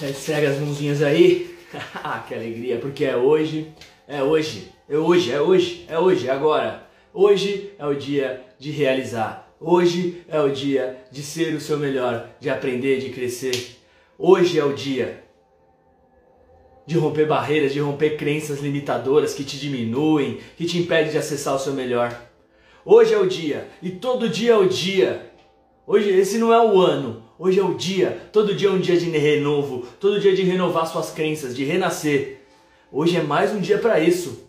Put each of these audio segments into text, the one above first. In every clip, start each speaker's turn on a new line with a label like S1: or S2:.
S1: Já esfrega as mãozinhas aí. ah, que alegria, porque é hoje, é hoje, é hoje, é hoje, é hoje, é agora. Hoje é o dia de realizar. Hoje é o dia de ser o seu melhor, de aprender, de crescer. Hoje é o dia de romper barreiras, de romper crenças limitadoras que te diminuem, que te impedem de acessar o seu melhor. Hoje é o dia e todo dia é o dia. Hoje esse não é o ano, hoje é o dia. Todo dia é um dia de renovo, todo dia de renovar suas crenças, de renascer. Hoje é mais um dia para isso.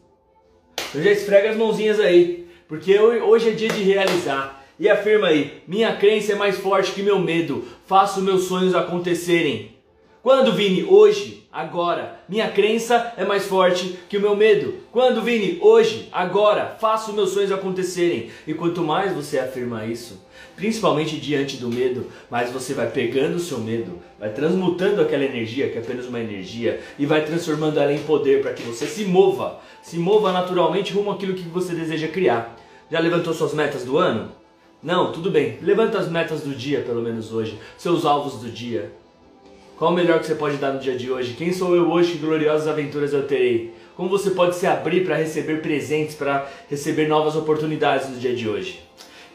S1: Então já esfrega as mãozinhas aí, porque hoje é dia de realizar. E afirma aí: minha crença é mais forte que meu medo. Faço meus sonhos acontecerem. Quando, Vini? Hoje, agora. Minha crença é mais forte que o meu medo. Quando, Vini? Hoje, agora. Faço meus sonhos acontecerem. E quanto mais você afirma isso, principalmente diante do medo, mais você vai pegando o seu medo, vai transmutando aquela energia, que é apenas uma energia, e vai transformando ela em poder para que você se mova. Se mova naturalmente rumo àquilo que você deseja criar. Já levantou suas metas do ano? Não, tudo bem. Levanta as metas do dia, pelo menos hoje. Seus alvos do dia qual o melhor que você pode dar no dia de hoje? Quem sou eu hoje? Que gloriosas aventuras eu terei? Como você pode se abrir para receber presentes, para receber novas oportunidades no dia de hoje?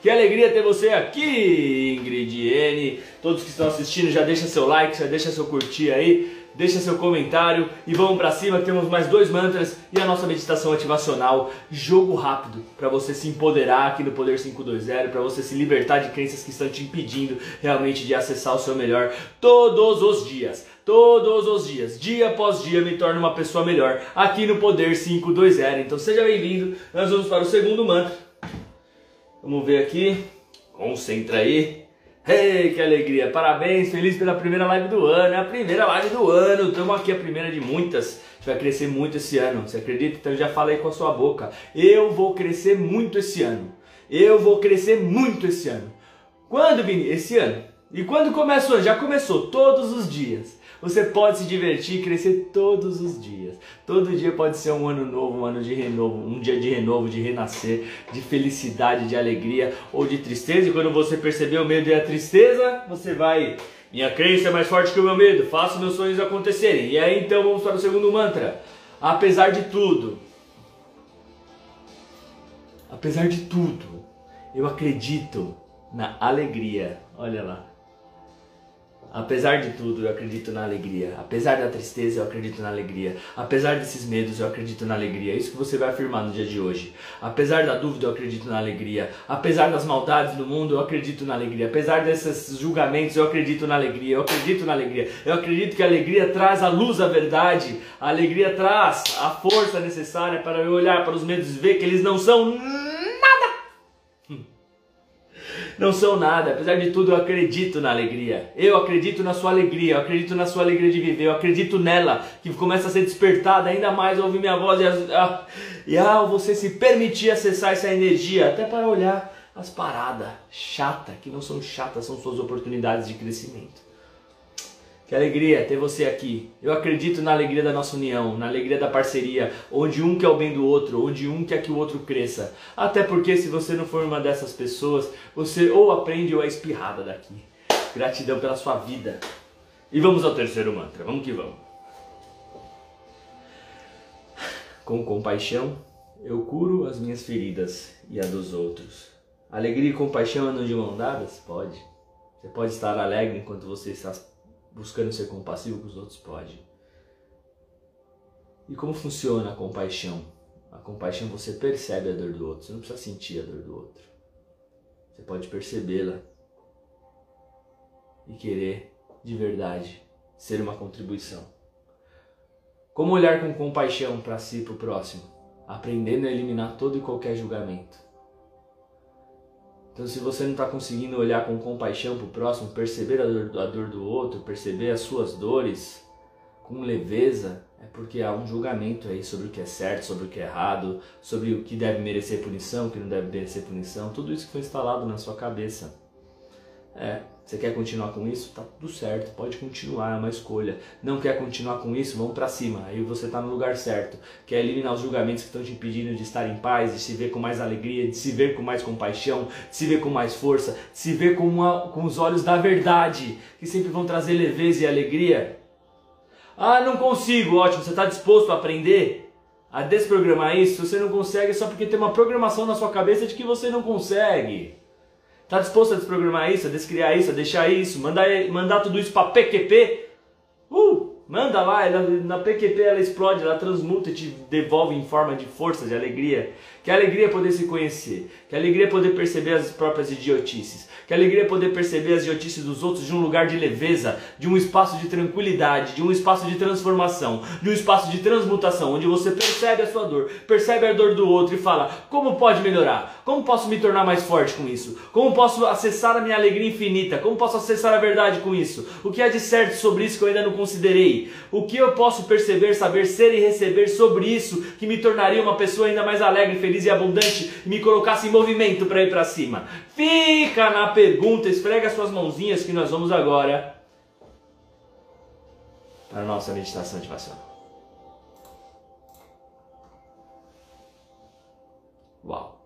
S1: Que alegria ter você aqui, Ingrid N. Todos que estão assistindo, já deixa seu like, já deixa seu curtir aí deixa seu comentário e vamos para cima. Temos mais dois mantras e a nossa meditação ativacional, jogo rápido, para você se empoderar aqui no Poder 520, para você se libertar de crenças que estão te impedindo realmente de acessar o seu melhor todos os dias. Todos os dias, dia após dia, me torno uma pessoa melhor aqui no Poder 520. Então seja bem-vindo. Nós vamos para o segundo mantra. Vamos ver aqui. Concentra aí. Hey, que alegria! Parabéns, feliz pela primeira live do ano. É a primeira live do ano. Estamos aqui, a primeira de muitas. Vai crescer muito esse ano. Você acredita? Então já fala aí com a sua boca. Eu vou crescer muito esse ano. Eu vou crescer muito esse ano. Quando, Vini? Esse ano. E quando começou? Já começou, todos os dias. Você pode se divertir e crescer todos os dias. Todo dia pode ser um ano novo, um ano de renovo, um dia de renovo, de renascer, de felicidade, de alegria ou de tristeza. E quando você perceber o medo e a tristeza, você vai. Minha crença é mais forte que o meu medo, faço meus sonhos acontecerem. E aí então vamos para o segundo mantra. Apesar de tudo, apesar de tudo, eu acredito na alegria. Olha lá. Apesar de tudo, eu acredito na alegria. Apesar da tristeza, eu acredito na alegria. Apesar desses medos, eu acredito na alegria. É isso que você vai afirmar no dia de hoje. Apesar da dúvida, eu acredito na alegria. Apesar das maldades do mundo, eu acredito na alegria. Apesar desses julgamentos, eu acredito na alegria. Eu acredito na alegria. Eu acredito que a alegria traz a luz à verdade. A alegria traz a força necessária para eu olhar para os medos e ver que eles não são não são nada. Apesar de tudo, eu acredito na alegria. Eu acredito na sua alegria, eu acredito na sua alegria de viver, eu acredito nela, que começa a ser despertada ainda mais ao ouvir minha voz e, a, e você se permitir acessar essa energia, até para olhar as paradas chatas, que não são chatas, são suas oportunidades de crescimento. Que alegria ter você aqui. Eu acredito na alegria da nossa união, na alegria da parceria, onde um quer o bem do outro, onde um quer que o outro cresça. Até porque se você não for uma dessas pessoas, você ou aprende ou é espirrada daqui. Gratidão pela sua vida. E vamos ao terceiro mantra. Vamos que vamos. Com compaixão, eu curo as minhas feridas e a dos outros. Alegria e compaixão andam de mão dadas? Pode. Você pode estar alegre enquanto você está buscando ser compassivo com os outros? Pode. E como funciona a compaixão? A compaixão você percebe a dor do outro, você não precisa sentir a dor do outro. Você pode percebê-la e querer de verdade ser uma contribuição. Como olhar com compaixão para si e para o próximo? Aprendendo a eliminar todo e qualquer julgamento então, se você não está conseguindo olhar com compaixão para o próximo, perceber a dor, a dor do outro, perceber as suas dores com leveza, é porque há um julgamento aí sobre o que é certo, sobre o que é errado, sobre o que deve merecer punição, o que não deve merecer punição, tudo isso que foi instalado na sua cabeça. É, você quer continuar com isso? Tá tudo certo, pode continuar, é uma escolha. Não quer continuar com isso? Vamos para cima. Aí você está no lugar certo. Quer eliminar os julgamentos que estão te impedindo de estar em paz, de se ver com mais alegria, de se ver com mais compaixão, de se ver com mais força, de se ver com, uma, com os olhos da verdade, que sempre vão trazer leveza e alegria. Ah, não consigo. Ótimo, você está disposto a aprender a desprogramar isso? Se você não consegue, só porque tem uma programação na sua cabeça de que você não consegue. Está disposto a desprogramar isso, a descriar isso, a deixar isso, mandar, mandar tudo isso para PQP? Uh! Manda lá, ela, na PQP ela explode, ela transmuta e te devolve em forma de força, de alegria. Que alegria poder se conhecer, que alegria poder perceber as próprias idiotices, que alegria poder perceber as idiotices dos outros de um lugar de leveza, de um espaço de tranquilidade, de um espaço de transformação, de um espaço de transmutação, onde você percebe a sua dor, percebe a dor do outro e fala: como pode melhorar? Como posso me tornar mais forte com isso? Como posso acessar a minha alegria infinita? Como posso acessar a verdade com isso? O que há de certo sobre isso que eu ainda não considerei? O que eu posso perceber, saber, ser e receber sobre isso que me tornaria uma pessoa ainda mais alegre, feliz e abundante e me colocasse em movimento para ir para cima? Fica na pergunta, esfrega suas mãozinhas que nós vamos agora para a nossa meditação ativacional. Uau!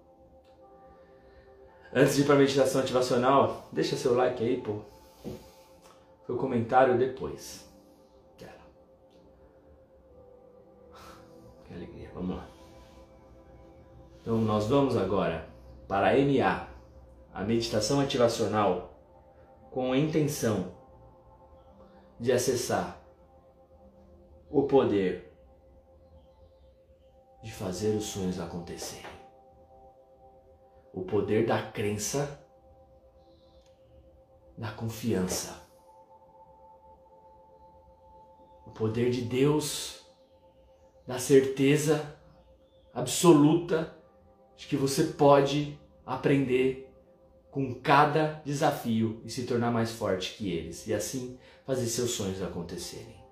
S1: Antes de ir para a meditação ativacional, deixa seu like aí, pô. Seu comentário depois. Vamos lá. Então nós vamos agora para a MA, a meditação ativacional, com a intenção de acessar o poder de fazer os sonhos acontecerem. O poder da crença, da confiança. O poder de Deus, da certeza absoluta de que você pode aprender com cada desafio e se tornar mais forte que eles e assim fazer seus sonhos acontecerem.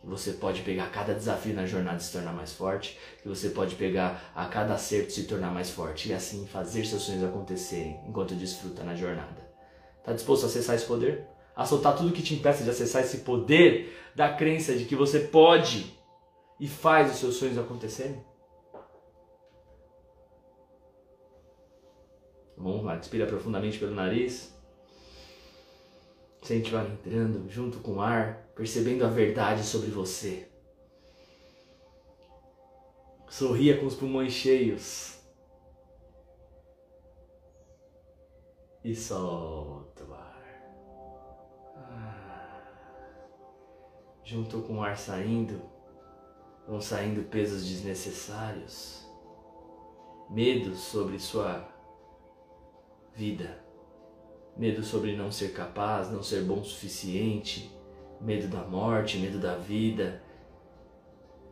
S1: Que você pode pegar cada desafio na jornada e se tornar mais forte, que você pode pegar a cada acerto e se tornar mais forte e assim fazer seus sonhos acontecerem enquanto desfruta na jornada. Está disposto a acessar esse poder? A soltar tudo que te impeça de acessar esse poder da crença de que você pode e faz os seus sonhos acontecerem? Vamos lá, respira profundamente pelo nariz. Sente o ar entrando junto com o ar, percebendo a verdade sobre você. Sorria com os pulmões cheios. E solta o ar. Ah. Junto com o ar saindo, vão saindo pesos desnecessários, medos sobre sua vida. Medo sobre não ser capaz, não ser bom o suficiente, medo da morte, medo da vida,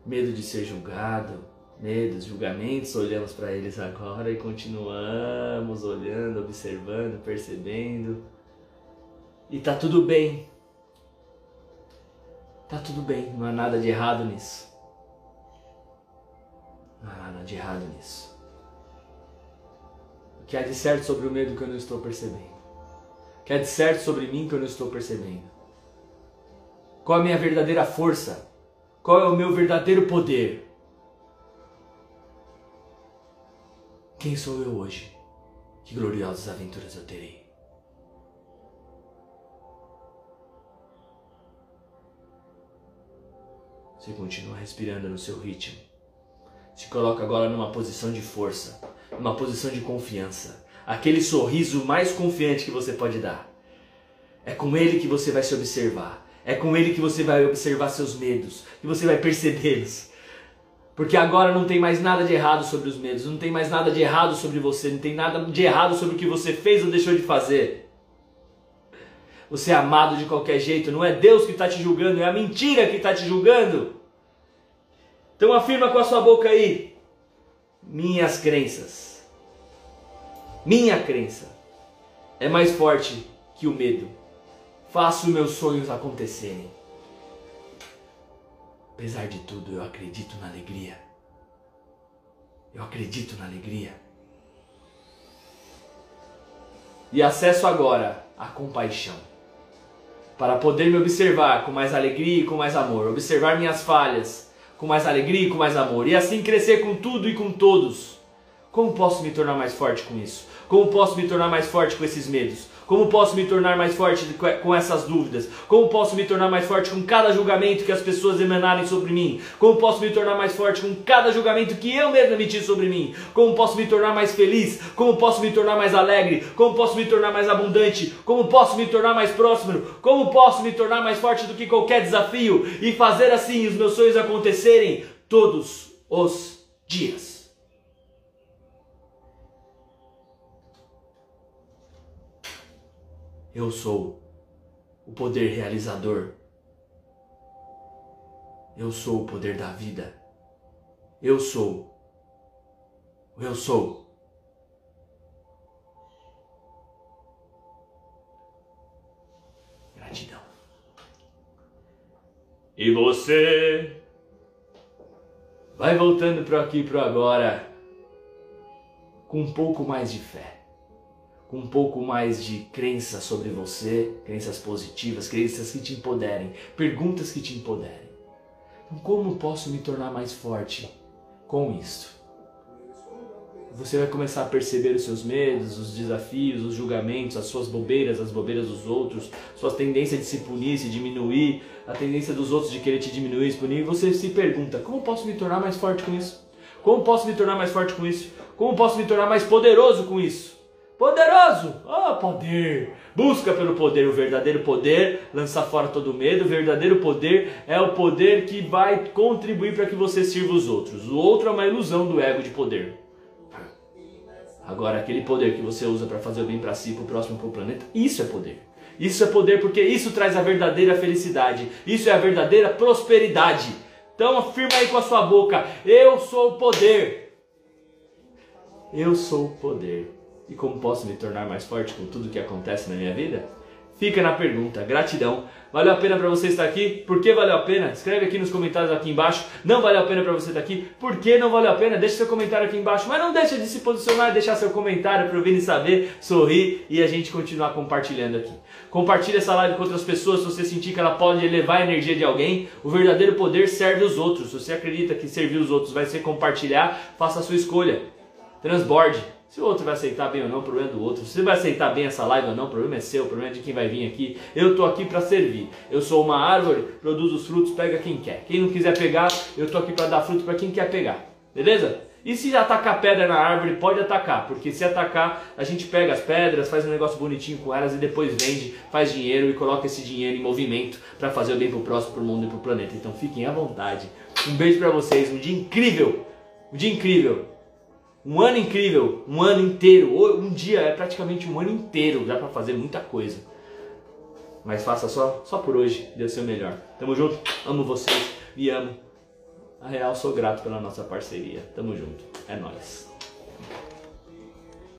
S1: medo de ser julgado, medos, julgamentos, olhamos para eles agora e continuamos olhando, observando, percebendo. E tá tudo bem. Tá tudo bem, não há nada de errado nisso. De errado nisso que há de certo sobre o medo que eu não estou percebendo? Que há de certo sobre mim que eu não estou percebendo? Qual a minha verdadeira força? Qual é o meu verdadeiro poder? Quem sou eu hoje? Que gloriosas aventuras eu terei. Você continua respirando no seu ritmo. Se coloca agora numa posição de força uma posição de confiança. Aquele sorriso mais confiante que você pode dar. É com ele que você vai se observar. É com ele que você vai observar seus medos, que você vai percebê-los. Porque agora não tem mais nada de errado sobre os medos, não tem mais nada de errado sobre você, não tem nada de errado sobre o que você fez ou deixou de fazer. Você é amado de qualquer jeito, não é Deus que está te julgando, é a mentira que está te julgando. Então afirma com a sua boca aí: minhas crenças minha crença é mais forte que o medo. Faço meus sonhos acontecerem. Apesar de tudo, eu acredito na alegria. Eu acredito na alegria. E acesso agora a compaixão. Para poder me observar com mais alegria e com mais amor. Observar minhas falhas com mais alegria e com mais amor. E assim crescer com tudo e com todos como posso me tornar mais forte com isso? Como posso me tornar mais forte com esses medos? Como posso me tornar mais forte com essas dúvidas? Como posso me tornar mais forte com cada julgamento que as pessoas emanarem sobre mim? Como posso me tornar mais forte com cada julgamento que eu mesmo emitir sobre mim? Como posso me tornar mais feliz? Como posso me tornar mais alegre? Como posso me tornar mais abundante? Como posso me tornar mais próximo? Como posso me tornar mais forte do que qualquer desafio e fazer assim os meus sonhos acontecerem todos os dias? Eu sou o poder realizador. Eu sou o poder da vida. Eu sou. Eu sou. Gratidão. E você vai voltando para aqui para agora com um pouco mais de fé com um pouco mais de crença sobre você, crenças positivas, crenças que te empoderem, perguntas que te empoderem. Então, como posso me tornar mais forte com isto? Você vai começar a perceber os seus medos, os desafios, os julgamentos, as suas bobeiras, as bobeiras dos outros, suas tendências de se punir, se diminuir, a tendência dos outros de querer te diminuir, se punir. E você se pergunta: como posso me tornar mais forte com isso? Como posso me tornar mais forte com isso? Como posso me tornar mais poderoso com isso? Poderoso! Oh, poder! Busca pelo poder, o verdadeiro poder lança fora todo medo. O verdadeiro poder é o poder que vai contribuir para que você sirva os outros. O outro é uma ilusão do ego de poder. Agora, aquele poder que você usa para fazer o bem para si, para o próximo, para o planeta, isso é poder. Isso é poder porque isso traz a verdadeira felicidade. Isso é a verdadeira prosperidade. Então afirma aí com a sua boca: Eu sou o poder. Eu sou o poder e como posso me tornar mais forte com tudo que acontece na minha vida? Fica na pergunta. Gratidão. Valeu a pena para você estar aqui? Por que valeu a pena? Escreve aqui nos comentários aqui embaixo. Não valeu a pena para você estar aqui? Por que não valeu a pena? Deixe seu comentário aqui embaixo. Mas não deixe de se posicionar, deixar seu comentário para o Vini saber, sorrir e a gente continuar compartilhando aqui. Compartilhe essa live com outras pessoas se você sentir que ela pode elevar a energia de alguém. O verdadeiro poder serve os outros. Se você acredita que servir os outros vai ser compartilhar, faça a sua escolha. Transborde. Se o outro vai aceitar bem ou não, o problema é do outro. Se você vai aceitar bem essa live ou não, o problema é seu, o problema é de quem vai vir aqui. Eu estou aqui para servir. Eu sou uma árvore, produzo os frutos, pega quem quer. Quem não quiser pegar, eu estou aqui para dar fruto para quem quer pegar. Beleza? E se atacar pedra na árvore, pode atacar, porque se atacar, a gente pega as pedras, faz um negócio bonitinho com elas e depois vende, faz dinheiro e coloca esse dinheiro em movimento para fazer o bem pro próximo, pro mundo e pro planeta. Então fiquem à vontade. Um beijo para vocês, um dia incrível. Um dia incrível. Um ano incrível, um ano inteiro, um dia é praticamente um ano inteiro, dá para fazer muita coisa. Mas faça só, só por hoje, dê o seu melhor. Tamo junto, amo vocês, me amo. A real, sou grato pela nossa parceria. Tamo junto, é nóis.